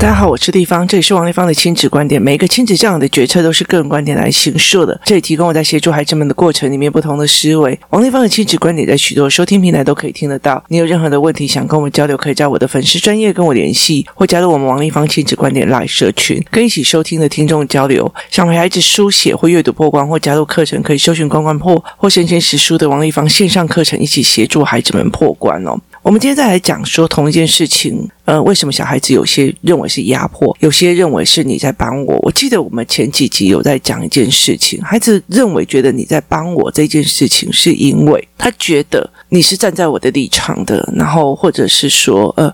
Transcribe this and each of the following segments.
大家好，我是丽芳，这里是王立芳的亲子观点。每一个亲子这样的决策都是个人观点来形塑的。这里提供我在协助孩子们的过程里面不同的思维。王立芳的亲子观点在许多收听平台都可以听得到。你有任何的问题想跟我们交流，可以在我的粉丝专业跟我联系，或加入我们王立芳亲子观点来社群，跟一起收听的听众交流。想陪孩子书写或阅读破关，或加入课程，可以搜寻关关破或神仙识书的王立芳线上课程，一起协助孩子们破关哦。我们今天再来讲说同一件事情，呃，为什么小孩子有些认为是压迫，有些认为是你在帮我？我记得我们前几集有在讲一件事情，孩子认为觉得你在帮我这件事情，是因为他觉得你是站在我的立场的，然后或者是说，呃，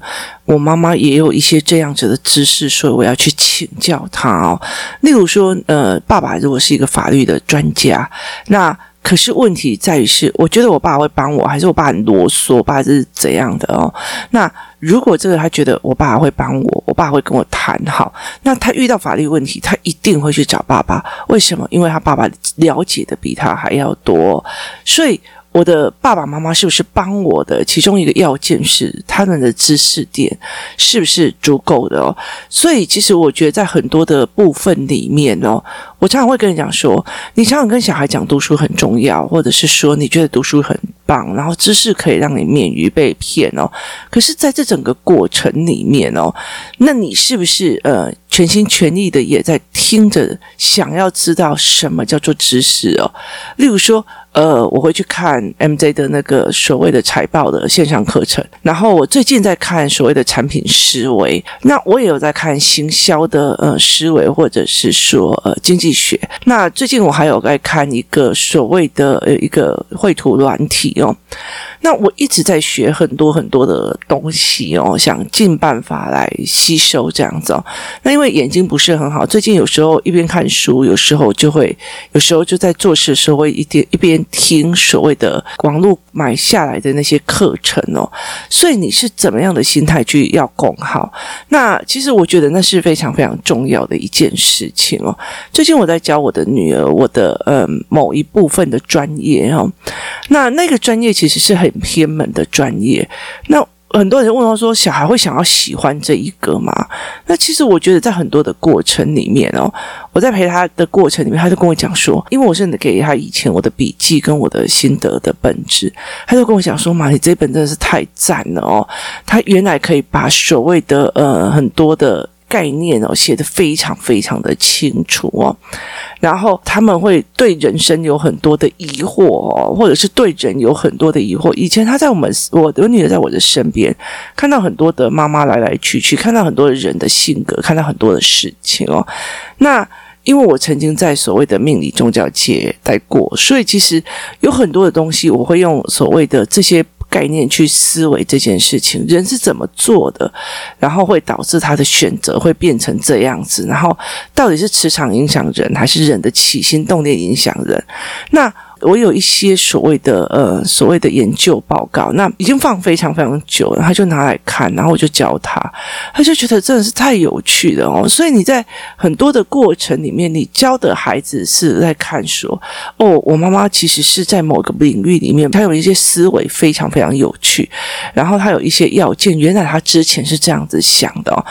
我妈妈也有一些这样子的知识，所以我要去请教他哦。例如说，呃，爸爸如果是一个法律的专家，那。可是问题在于是，我觉得我爸会帮我，还是我爸很啰嗦？我爸是怎样的哦？那如果这个他觉得我爸会帮我，我爸会跟我谈好，那他遇到法律问题，他一定会去找爸爸。为什么？因为他爸爸了解的比他还要多，所以。我的爸爸妈妈是不是帮我的？其中一个要件是他们的知识点是不是足够的哦？所以其实我觉得在很多的部分里面哦，我常常会跟你讲说，你常常跟小孩讲读书很重要，或者是说你觉得读书很棒，然后知识可以让你免于被骗哦。可是在这整个过程里面哦，那你是不是呃全心全意的也在听着，想要知道什么叫做知识哦？例如说。呃，我会去看 MJ 的那个所谓的财报的线上课程，然后我最近在看所谓的产品思维，那我也有在看行销的呃思维，或者是说呃经济那最近我还有在看一个所谓的呃一个绘图软体哦。那我一直在学很多很多的东西哦，想尽办法来吸收这样子哦。那因为眼睛不是很好，最近有时候一边看书，有时候就会，有时候就在做事的时候会一点一边。听所谓的网络买下来的那些课程哦，所以你是怎么样的心态去要供好？那其实我觉得那是非常非常重要的一件事情哦。最近我在教我的女儿，我的嗯某一部分的专业哦，那那个专业其实是很偏门的专业，那。很多人问到说，小孩会想要喜欢这一个吗？那其实我觉得，在很多的过程里面哦，我在陪他的过程里面，他就跟我讲说，因为我是给他以前我的笔记跟我的心得的本质，他就跟我讲说，妈，你这本真的是太赞了哦！他原来可以把所谓的呃很多的。概念哦，写的非常非常的清楚哦，然后他们会对人生有很多的疑惑哦，或者是对人有很多的疑惑。以前他在我们，我的女儿在我的身边，看到很多的妈妈来来去去，看到很多的人的性格，看到很多的事情哦。那因为我曾经在所谓的命理宗教界待过，所以其实有很多的东西，我会用所谓的这些。概念去思维这件事情，人是怎么做的，然后会导致他的选择会变成这样子，然后到底是磁场影响人，还是人的起心动念影响人？那。我有一些所谓的呃所谓的研究报告，那已经放非常非常久了，他就拿来看，然后我就教他，他就觉得真的是太有趣了哦。所以你在很多的过程里面，你教的孩子是在看说，哦，我妈妈其实是在某个领域里面，她有一些思维非常非常有趣，然后她有一些要件，原来她之前是这样子想的哦，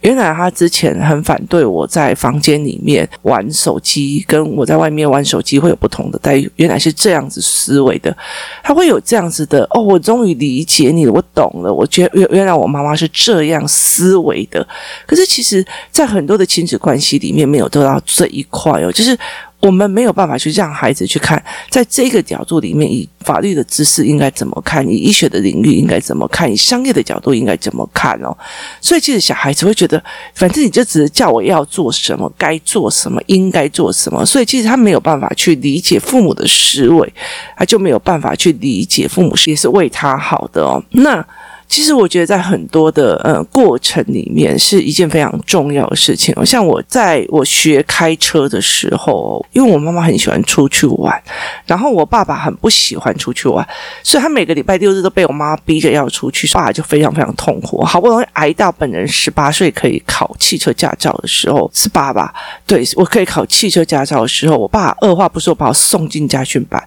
原来她之前很反对我在房间里面玩手机，跟我在外面玩手机会有不同的待遇，原来。是这样子思维的，他会有这样子的哦，我终于理解你了，我懂了。我觉原原来我妈妈是这样思维的，可是其实，在很多的亲子关系里面，没有做到这一块哦，就是。我们没有办法去让孩子去看，在这个角度里面，以法律的知识应该怎么看，以医学的领域应该怎么看，以商业的角度应该怎么看哦。所以，其实小孩子会觉得，反正你就只是叫我要做什么，该做什么，应该做什么。所以，其实他没有办法去理解父母的思维，他就没有办法去理解父母是也是为他好的哦。那。其实我觉得在很多的呃过程里面是一件非常重要的事情。像我在我学开车的时候，因为我妈妈很喜欢出去玩，然后我爸爸很不喜欢出去玩，所以他每个礼拜六日都被我妈逼着要出去，爸就非常非常痛苦。好不容易挨到本人十八岁可以考汽车驾照的时候，是爸爸对我可以考汽车驾照的时候，我爸二话不说把我送进家训班，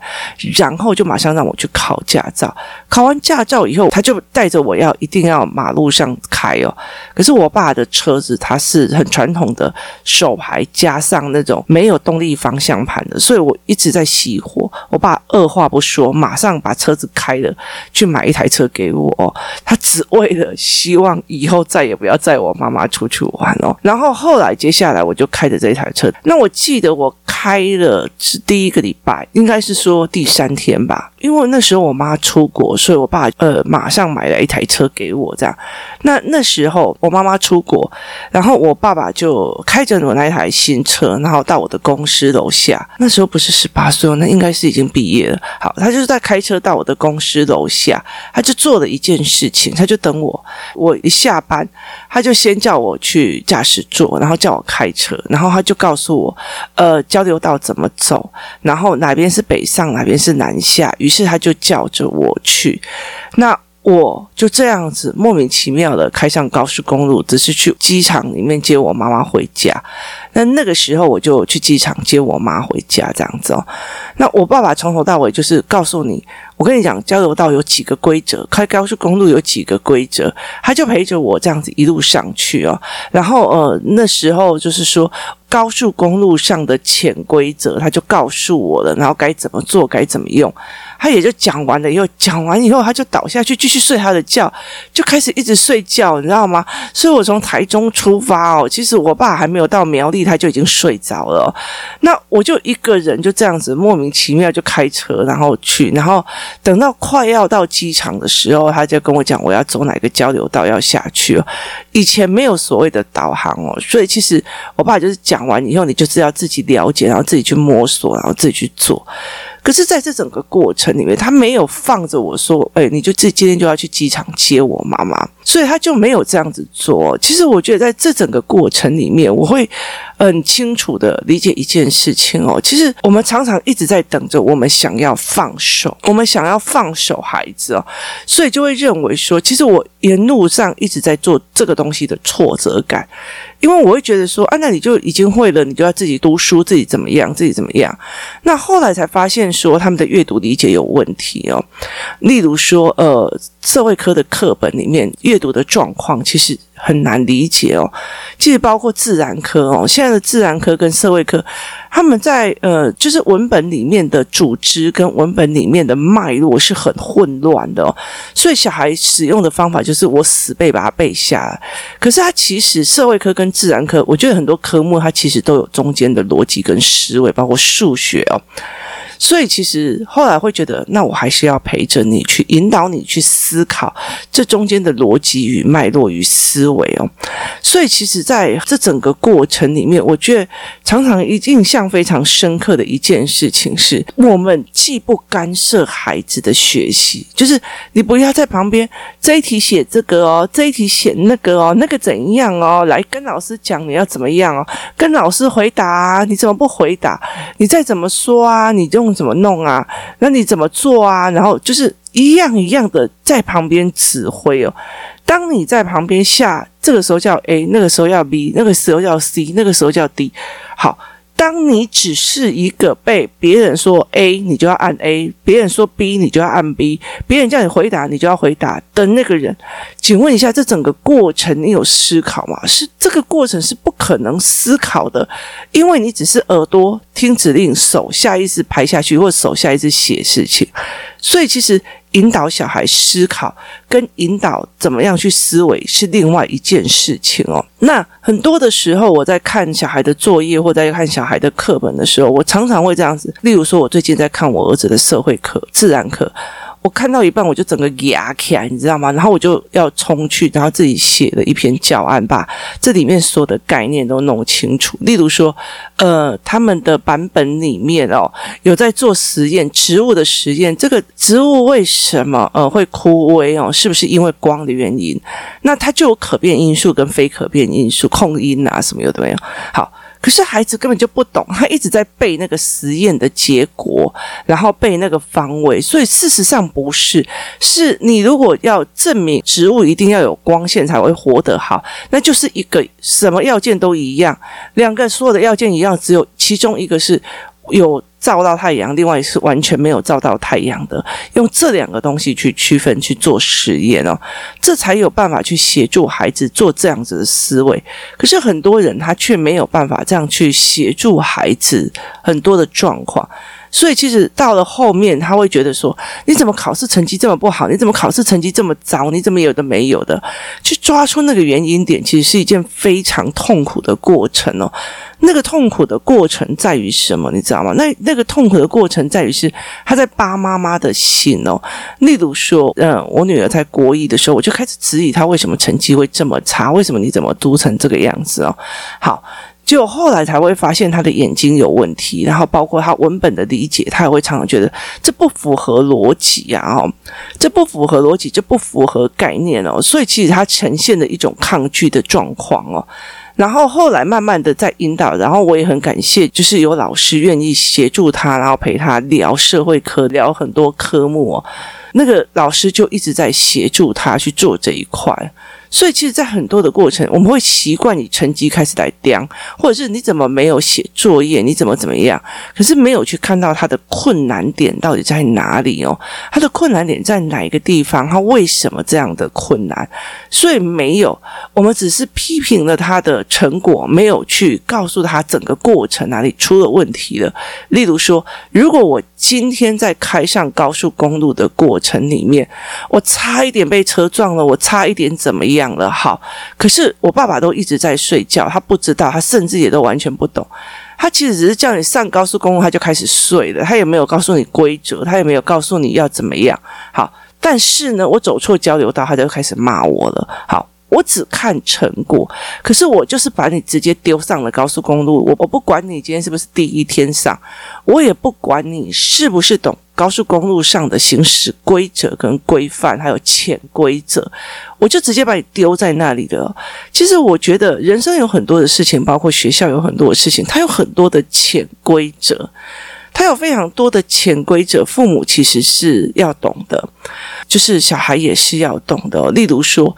然后就马上让我去考驾照。考完驾照以后，他就带着我。要一定要马路上开哦。可是我爸的车子它是很传统的手排加上那种没有动力方向盘的，所以我一直在熄火。我爸二话不说，马上把车子开了去买一台车给我，他只为了希望以后再也不要载我妈妈出去玩哦。然后后来接下来我就开着这台车，那我记得我开了是第一个礼拜，应该是说第三天吧，因为那时候我妈出国，所以我爸呃马上买了一台车给我这样。那那时候我妈妈出国，然后我爸爸就开着我那一台新车，然后到我的公司楼下。那时候不是十八岁，那应该是已经毕业了。好，他就是在开车到我的公司楼下，他就做了一件事情，他就等我，我一下班，他就先叫我去驾驶座，然后叫我开车，然后他就告诉我，呃，交流道怎么走，然后哪边是北上，哪边是南下，于是他就叫着我去，那。我就这样子莫名其妙的开上高速公路，只是去机场里面接我妈妈回家。那那个时候我就去机场接我妈回家，这样子哦。那我爸爸从头到尾就是告诉你，我跟你讲，交流道有几个规则，开高速公路有几个规则，他就陪着我这样子一路上去哦。然后呃，那时候就是说高速公路上的潜规则，他就告诉我了，然后该怎么做，该怎么用。他也就讲完了以后，讲完以后他就倒下去继续睡他的觉，就开始一直睡觉，你知道吗？所以我从台中出发哦，其实我爸还没有到苗栗，他就已经睡着了。那我就一个人就这样子莫名其妙就开车，然后去，然后等到快要到机场的时候，他就跟我讲我要走哪个交流道要下去哦。以前没有所谓的导航哦，所以其实我爸就是讲完以后，你就是要自己了解，然后自己去摸索，然后自己去做。可是，在这整个过程里面，他没有放着我说：“哎，你就这今天就要去机场接我妈妈。”所以他就没有这样子做。其实，我觉得在这整个过程里面，我会很清楚的理解一件事情哦。其实，我们常常一直在等着我们想要放手，我们想要放手孩子哦，所以就会认为说，其实我沿路上一直在做这个东西的挫折感。因为我会觉得说啊，那你就已经会了，你就要自己读书，自己怎么样，自己怎么样。那后来才发现说他们的阅读理解有问题哦。例如说，呃，社会科的课本里面阅读的状况其实很难理解哦。其实包括自然科哦，现在的自然科跟社会科。他们在呃，就是文本里面的组织跟文本里面的脉络是很混乱的哦，所以小孩使用的方法就是我死背把它背下来。可是他其实社会科跟自然科，我觉得很多科目它其实都有中间的逻辑跟思维，包括数学哦。所以其实后来会觉得，那我还是要陪着你去引导你去思考这中间的逻辑与脉络与思维哦。所以其实在这整个过程里面，我觉得常常印象非常深刻的一件事情是，我们既不干涉孩子的学习，就是你不要在旁边这一题写这个哦，这一题写那个哦，那个怎样哦，来跟老师讲你要怎么样哦，跟老师回答啊，你怎么不回答？你再怎么说啊，你用。怎么弄啊？那你怎么做啊？然后就是一样一样的在旁边指挥哦。当你在旁边下，这个时候叫 A，那个时候要 B，那个时候叫 C，那个时候叫 D。好。当你只是一个被别人说 A，你就要按 A；别人说 B，你就要按 B；别人叫你回答，你就要回答的那个人，请问一下，这整个过程你有思考吗？是这个过程是不可能思考的，因为你只是耳朵听指令，手下意识排下去，或手下意识写事情，所以其实。引导小孩思考，跟引导怎么样去思维是另外一件事情哦。那很多的时候，我在看小孩的作业或在看小孩的课本的时候，我常常会这样子。例如说，我最近在看我儿子的社会课、自然课。我看到一半，我就整个牙起来，你知道吗？然后我就要冲去，然后自己写了一篇教案，把这里面所有的概念都弄清楚。例如说，呃，他们的版本里面哦，有在做实验，植物的实验。这个植物为什么呃会枯萎哦？是不是因为光的原因？那它就有可变因素跟非可变因素，控因啊什么有的没有？好。可是孩子根本就不懂，他一直在背那个实验的结果，然后背那个方位，所以事实上不是。是你如果要证明植物一定要有光线才会活得好，那就是一个什么要件都一样，两个所有的要件一样，只有其中一个是有照到太阳，另外是完全没有照到太阳的，用这两个东西去区分去做实验哦，这才有办法去协助孩子做这样子的思维。可是很多人他却没有办法这样去协助孩子很多的状况。所以其实到了后面，他会觉得说：“你怎么考试成绩这么不好？你怎么考试成绩这么糟？你怎么有的没有的？”去抓出那个原因点，其实是一件非常痛苦的过程哦。那个痛苦的过程在于什么？你知道吗？那那个痛苦的过程在于是他在扒妈妈的心哦。例如说，嗯，我女儿在国一的时候，我就开始质疑她为什么成绩会这么差？为什么你怎么读成这个样子哦？好。就后来才会发现他的眼睛有问题，然后包括他文本的理解，他也会常常觉得这不符合逻辑呀，哦，这不符合逻辑，这不符合概念哦，所以其实他呈现的一种抗拒的状况哦。然后后来慢慢的在引导，然后我也很感谢，就是有老师愿意协助他，然后陪他聊社会科，聊很多科目哦。那个老师就一直在协助他去做这一块。所以，其实，在很多的过程，我们会习惯以成绩开始来量，或者是你怎么没有写作业，你怎么怎么样，可是没有去看到他的困难点到底在哪里哦，他的困难点在哪一个地方，他为什么这样的困难？所以没有，我们只是批评了他的成果，没有去告诉他整个过程哪里出了问题了。例如说，如果我今天在开上高速公路的过程里面，我差一点被车撞了，我差一点怎么样？讲了好，可是我爸爸都一直在睡觉，他不知道，他甚至也都完全不懂。他其实只是叫你上高速公路，他就开始睡了。他也没有告诉你规则，他也没有告诉你要怎么样。好，但是呢，我走错交流道，他就开始骂我了。好。我只看成果，可是我就是把你直接丢上了高速公路。我我不管你今天是不是第一天上，我也不管你是不是懂高速公路上的行驶规则跟规范，还有潜规则，我就直接把你丢在那里的。其实我觉得人生有很多的事情，包括学校有很多的事情，它有很多的潜规则。他有非常多的潜规则，父母其实是要懂的，就是小孩也是要懂的。例如说，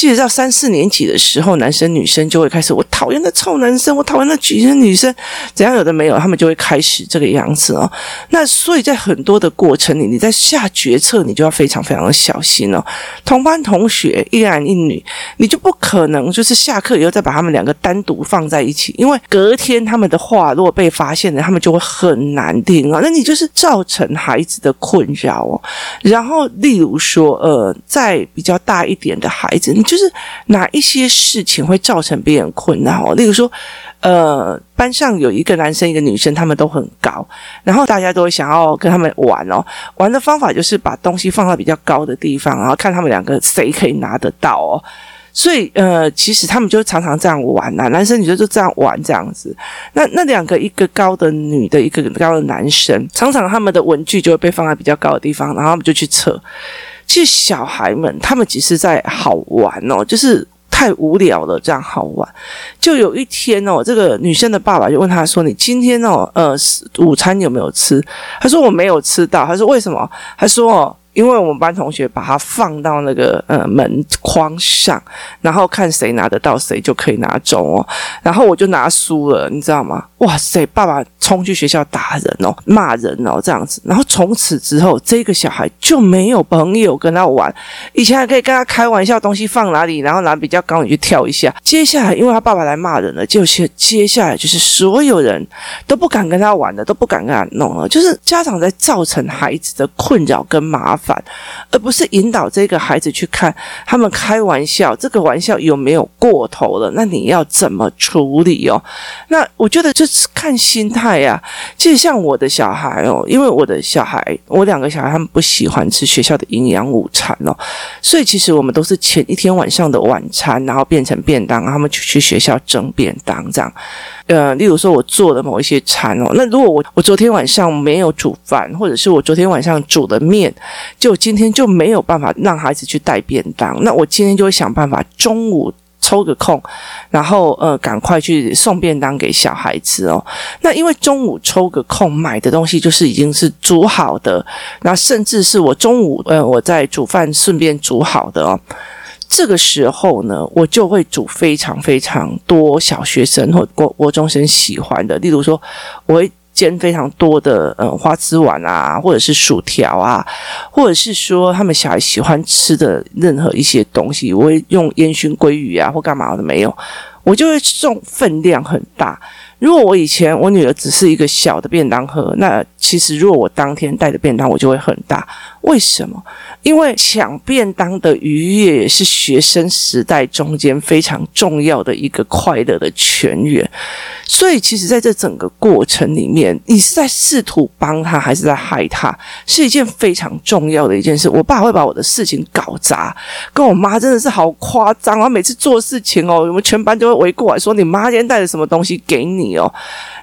记得到三四年级的时候，男生女生就会开始，我讨厌那臭男生，我讨厌那举生女生，怎样有的没有，他们就会开始这个样子哦。那所以在很多的过程里，你在下决策，你就要非常非常的小心哦。同班同学一男一女，你就不可能就是下课以后再把他们两个单独放在一起，因为隔天他们的话如果被发现了，他们就会很难。听啊，那你就是造成孩子的困扰哦。然后，例如说，呃，在比较大一点的孩子，你就是哪一些事情会造成别人困扰哦？例如说，呃，班上有一个男生，一个女生，他们都很高，然后大家都会想要跟他们玩哦。玩的方法就是把东西放到比较高的地方，然后看他们两个谁可以拿得到哦。所以，呃，其实他们就常常这样玩呐、男生女生就这样玩这样子。那那两个，一个高的女的，一个高的男生，常常他们的文具就会被放在比较高的地方，然后他们就去测。其实小孩们他们只是在好玩哦，就是太无聊了，这样好玩。就有一天哦，这个女生的爸爸就问他说：“你今天哦，呃，午餐有没有吃？”他说：“我没有吃到。”他说：“为什么？”他说：“哦。”因为我们班同学把它放到那个呃门框上，然后看谁拿得到，谁就可以拿走哦。然后我就拿输了，你知道吗？哇塞！爸爸冲去学校打人哦，骂人哦，这样子。然后从此之后，这个小孩就没有朋友跟他玩。以前还可以跟他开玩笑，东西放哪里，然后拿比较高，你去跳一下。接下来，因为他爸爸来骂人了，就是接下来就是所有人都不敢跟他玩了，都不敢跟他弄了。就是家长在造成孩子的困扰跟麻烦。反，而不是引导这个孩子去看他们开玩笑，这个玩笑有没有过头了？那你要怎么处理哦？那我觉得就是看心态呀。其实像我的小孩哦，因为我的小孩，我两个小孩他们不喜欢吃学校的营养午餐哦，所以其实我们都是前一天晚上的晚餐，然后变成便当，他们去去学校蒸便当这样。呃，例如说，我做的某一些餐哦，那如果我我昨天晚上没有煮饭，或者是我昨天晚上煮的面，就今天就没有办法让孩子去带便当，那我今天就会想办法中午抽个空，然后呃赶快去送便当给小孩子哦。那因为中午抽个空买的东西就是已经是煮好的，那甚至是我中午呃我在煮饭顺便煮好的哦。这个时候呢，我就会煮非常非常多小学生或国国中生喜欢的，例如说，我会煎非常多的嗯花枝丸啊，或者是薯条啊，或者是说他们小孩喜欢吃的任何一些东西，我会用烟熏鲑鱼啊或干嘛的没有，我就会送分量很大。如果我以前我女儿只是一个小的便当盒，那其实如果我当天带的便当，我就会很大。为什么？因为抢便当的愉悦是学生时代中间非常重要的一个快乐的泉源。所以，其实在这整个过程里面，你是在试图帮他，还是在害他，是一件非常重要的一件事。我爸会把我的事情搞砸，跟我妈真的是好夸张啊！每次做事情哦，我们全班就会围过来说：“你妈今天带了什么东西给你哦？”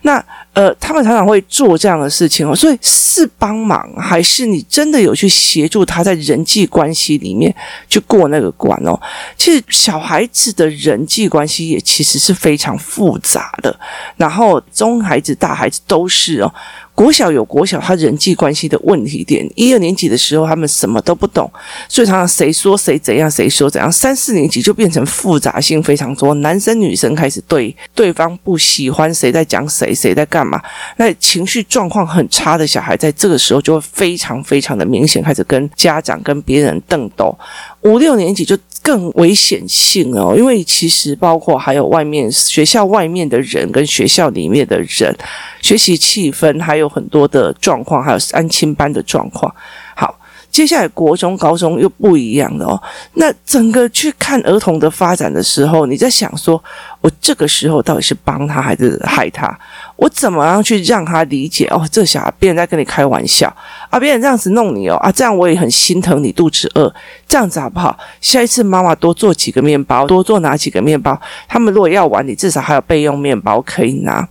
那呃，他们常常会做这样的事情哦，所以是帮忙，还是你真的有去协助他在人际关系里面去过那个关哦？其实小孩子的人际关系也其实是非常复杂的，然后中孩子、大孩子都是哦。国小有国小他人际关系的问题点，一二年级的时候他们什么都不懂，所以常常谁说谁怎样，谁说怎样。三四年级就变成复杂性非常多，男生女生开始对对方不喜欢，谁在讲谁，谁在干嘛。那情绪状况很差的小孩，在这个时候就会非常非常的明显，开始跟家长跟别人斗斗。五六年级就更危险性哦，因为其实包括还有外面学校外面的人跟学校里面的人，学习气氛还有很多的状况，还有安亲班的状况。好，接下来国中、高中又不一样了哦。那整个去看儿童的发展的时候，你在想说，我这个时候到底是帮他还是害他？我怎么样去让他理解？哦，这小孩别人在跟你开玩笑啊，别人这样子弄你哦啊，这样我也很心疼你肚子饿，这样子好不好？下一次妈妈多做几个面包，多做拿几个面包？他们如果要玩，你至少还有备用面包可以拿。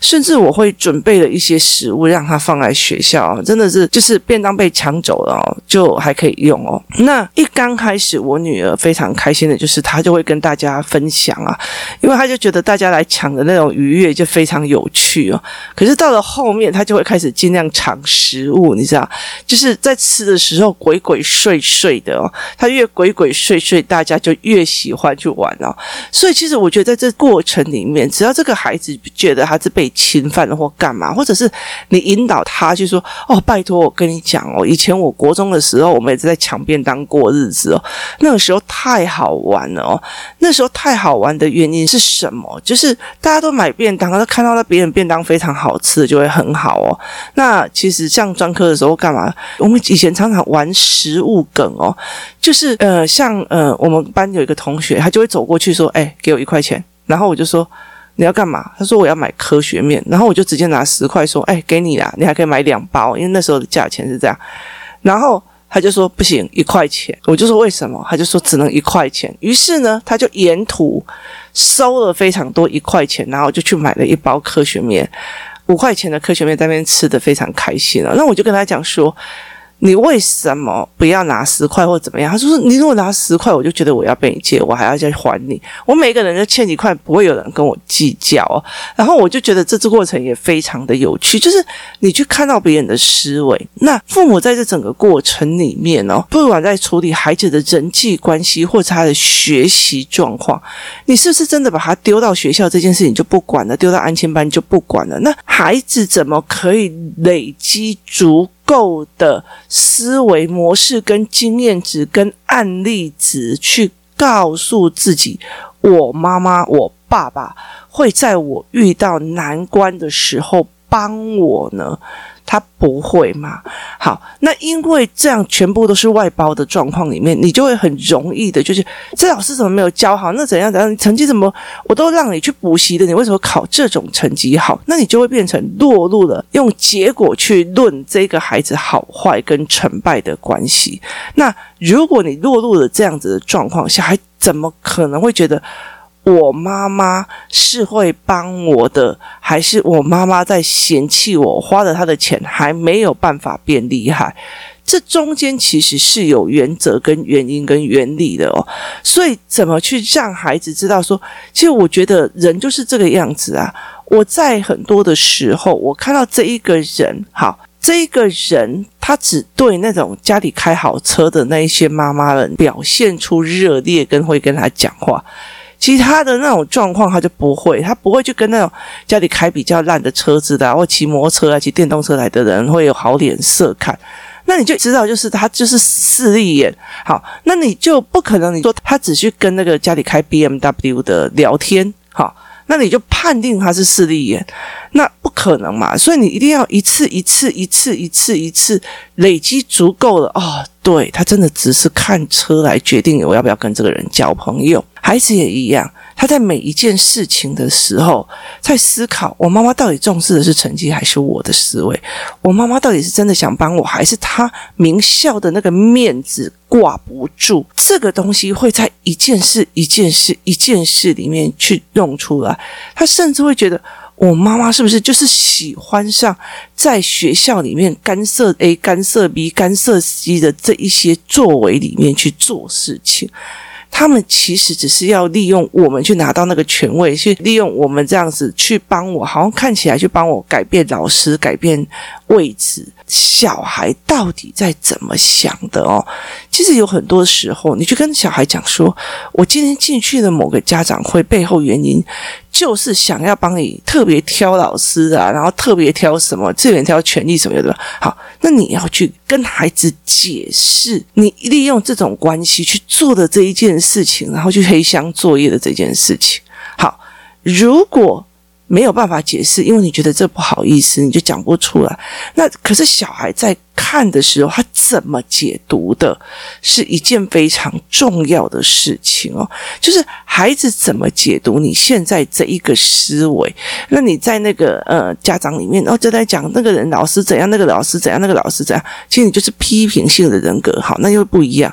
甚至我会准备了一些食物让他放在学校，真的是就是便当被抢走了哦，就还可以用哦。那一刚开始，我女儿非常开心的就是她就会跟大家分享啊，因为她就觉得大家来抢的那种愉悦就非常有趣。哦，可是到了后面，她就会开始尽量抢食物，你知道，就是在吃的时候鬼鬼祟祟的哦。她越鬼鬼祟祟，大家就越喜欢去玩哦。所以其实我觉得在这过程里面，只要这个孩子觉得他是被侵犯或干嘛，或者是你引导他去说：“哦，拜托我跟你讲哦，以前我国中的时候，我们也是在抢便当过日子哦。那个时候太好玩了哦。那时候太好玩的原因是什么？就是大家都买便当，都看到了别人。便当非常好吃就会很好哦。那其实像专科的时候干嘛？我们以前常常玩食物梗哦，就是呃，像呃，我们班有一个同学，他就会走过去说：“哎，给我一块钱。”然后我就说：“你要干嘛？”他说：“我要买科学面。”然后我就直接拿十块说：“哎，给你啦，你还可以买两包，因为那时候的价钱是这样。”然后他就说：“不行，一块钱。”我就说：“为什么？”他就说：“只能一块钱。”于是呢，他就沿途。收了非常多一块钱，然后就去买了一包科学面，五块钱的科学面在那边吃得非常开心了。那我就跟他讲说。你为什么不要拿十块或怎么样？他说：“你如果拿十块，我就觉得我要被你借，我还要再还你。我每个人就欠你一块，不会有人跟我计较哦。然后我就觉得这次过程也非常的有趣，就是你去看到别人的思维。那父母在这整个过程里面哦，不管在处理孩子的人际关系或者他的学习状况，你是不是真的把他丢到学校这件事情就不管了？丢到安亲班就不管了？那孩子怎么可以累积足？”够的思维模式、跟经验值、跟案例值，去告诉自己：我妈妈、我爸爸会在我遇到难关的时候帮我呢。他不会嘛？好，那因为这样全部都是外包的状况里面，你就会很容易的，就是这老师怎么没有教好？那怎样怎样？成绩怎么我都让你去补习的，你为什么考这种成绩好？那你就会变成落入了用结果去论这个孩子好坏跟成败的关系。那如果你落入了这样子的状况下，还怎么可能会觉得？我妈妈是会帮我的，还是我妈妈在嫌弃我花了她的钱还没有办法变厉害？这中间其实是有原则、跟原因、跟原理的哦。所以怎么去让孩子知道说，其实我觉得人就是这个样子啊。我在很多的时候，我看到这一个人，好，这一个人他只对那种家里开好车的那一些妈妈们表现出热烈，跟会跟他讲话。其他的那种状况他就不会，他不会去跟那种家里开比较烂的车子的，或骑摩托车啊、骑电动车来的人会有好脸色看。那你就知道，就是他就是势利眼。好，那你就不可能你说他只去跟那个家里开 BMW 的聊天，好，那你就判定他是势利眼，那不可能嘛。所以你一定要一次一次一次一次一次累积足够了哦。对，他真的只是看车来决定我要不要跟这个人交朋友，孩子也一样。他在每一件事情的时候，在思考：我妈妈到底重视的是成绩，还是我的思维？我妈妈到底是真的想帮我，还是她名校的那个面子挂不住？这个东西会在一件事、一件事、一件事里面去弄出来。他甚至会觉得，我妈妈是不是就是喜欢上在学校里面干涉 A、干涉 B、干涉 C 的这一些作为里面去做事情？他们其实只是要利用我们去拿到那个权位，去利用我们这样子去帮我，好像看起来去帮我改变老师、改变位置。小孩到底在怎么想的哦？其实有很多时候，你去跟小孩讲说：“我今天进去的某个家长会，背后原因就是想要帮你特别挑老师啊，然后特别挑什么，这边挑权力什么的。”好，那你要去跟孩子解释，你利用这种关系去做的这一件事情，然后去黑箱作业的这件事情。好，如果。没有办法解释，因为你觉得这不好意思，你就讲不出来。那可是小孩在看的时候，他怎么解读的，是一件非常重要的事情哦。就是孩子怎么解读你现在这一个思维，那你在那个呃家长里面，然后就在讲那个人老师怎样，那个老师怎样，那个老师怎样，其实你就是批评性的人格，好，那又不一样。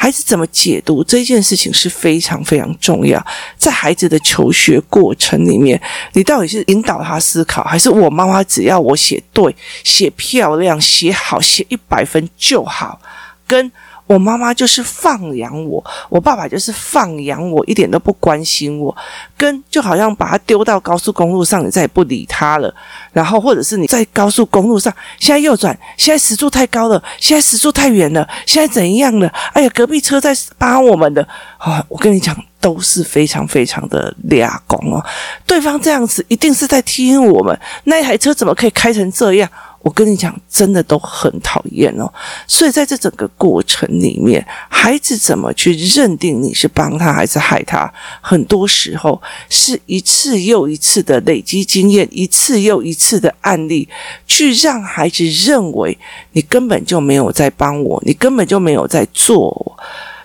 孩子怎么解读这件事情是非常非常重要，在孩子的求学过程里面，你到底是引导他思考，还是我妈妈只要我写对、写漂亮、写好、写一百分就好，跟。我妈妈就是放养我，我爸爸就是放养我，一点都不关心我，跟就好像把他丢到高速公路上，你再也不理他了。然后或者是你在高速公路上，现在右转，现在时速太高了，现在时速太远了，现在怎样了？哎呀，隔壁车在扒我们的啊！我跟你讲，都是非常非常的俩公哦。对方这样子一定是在听我们，那台车怎么可以开成这样？我跟你讲，真的都很讨厌哦。所以在这整个过程里面，孩子怎么去认定你是帮他还是害他？很多时候是一次又一次的累积经验，一次又一次的案例，去让孩子认为你根本就没有在帮我，你根本就没有在做。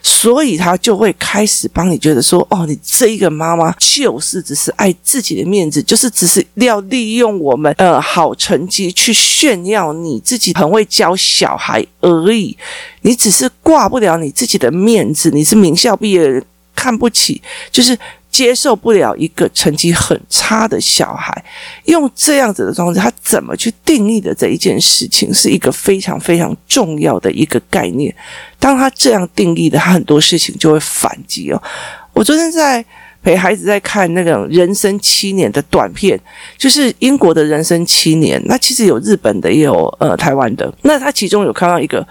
所以他就会开始帮你觉得说，哦，你这一个妈妈就是只是爱自己的面子，就是只是要利用我们呃好成绩去炫耀你自己很会教小孩而已，你只是挂不了你自己的面子，你是名校毕业的人，看不起，就是。接受不了一个成绩很差的小孩，用这样子的方式，他怎么去定义的这一件事情，是一个非常非常重要的一个概念。当他这样定义的，他很多事情就会反击哦。我昨天在陪孩子在看那个人生七年的短片，就是英国的人生七年，那其实有日本的，也有呃台湾的。那他其中有看到一个。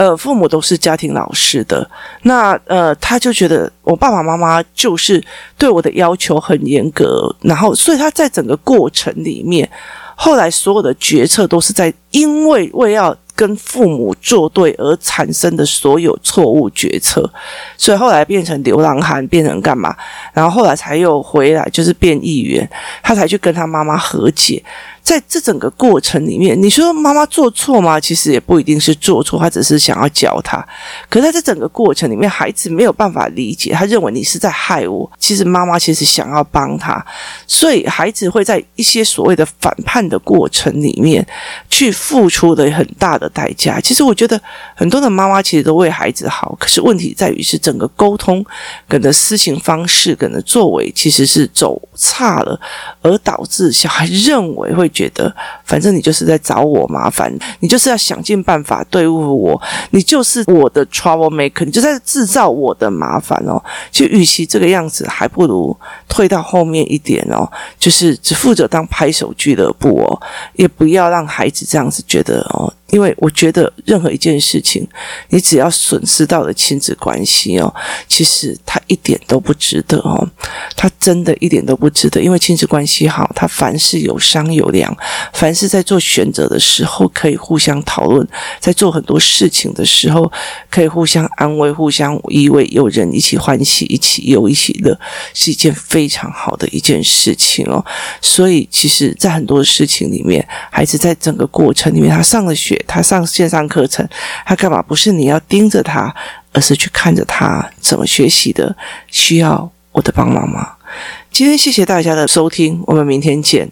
呃，父母都是家庭老师的，那呃，他就觉得我爸爸妈妈就是对我的要求很严格，然后所以他在整个过程里面，后来所有的决策都是在因为为要跟父母作对而产生的所有错误决策，所以后来变成流浪汉，变成干嘛？然后后来才又回来，就是变议员，他才去跟他妈妈和解。在这整个过程里面，你说妈妈做错吗？其实也不一定是做错，他只是想要教他。可在这整个过程里面，孩子没有办法理解，他认为你是在害我。其实妈妈其实想要帮他，所以孩子会在一些所谓的反叛的过程里面去付出的很大的代价。其实我觉得很多的妈妈其实都为孩子好，可是问题在于是整个沟通跟的思行方式跟的作为其实是走差了，而导致小孩认为会。觉得反正你就是在找我麻烦，你就是要想尽办法对付我，你就是我的 trouble maker，你就在制造我的麻烦哦。就与其这个样子，还不如退到后面一点哦，就是只负责当拍手俱乐部哦，也不要让孩子这样子觉得哦。因为我觉得任何一件事情，你只要损失到了亲子关系哦，其实它一点都不值得哦，它真的一点都不值得。因为亲子关系好，它凡事有商有量，凡事在做选择的时候可以互相讨论，在做很多事情的时候可以互相安慰、互相依偎，有人一起欢喜、一起忧、一起乐，是一件非常好的一件事情哦。所以，其实，在很多事情里面，孩子在整个过程里面，他上了学他上线上课程，他干嘛？不是你要盯着他，而是去看着他怎么学习的。需要我的帮忙吗？今天谢谢大家的收听，我们明天见。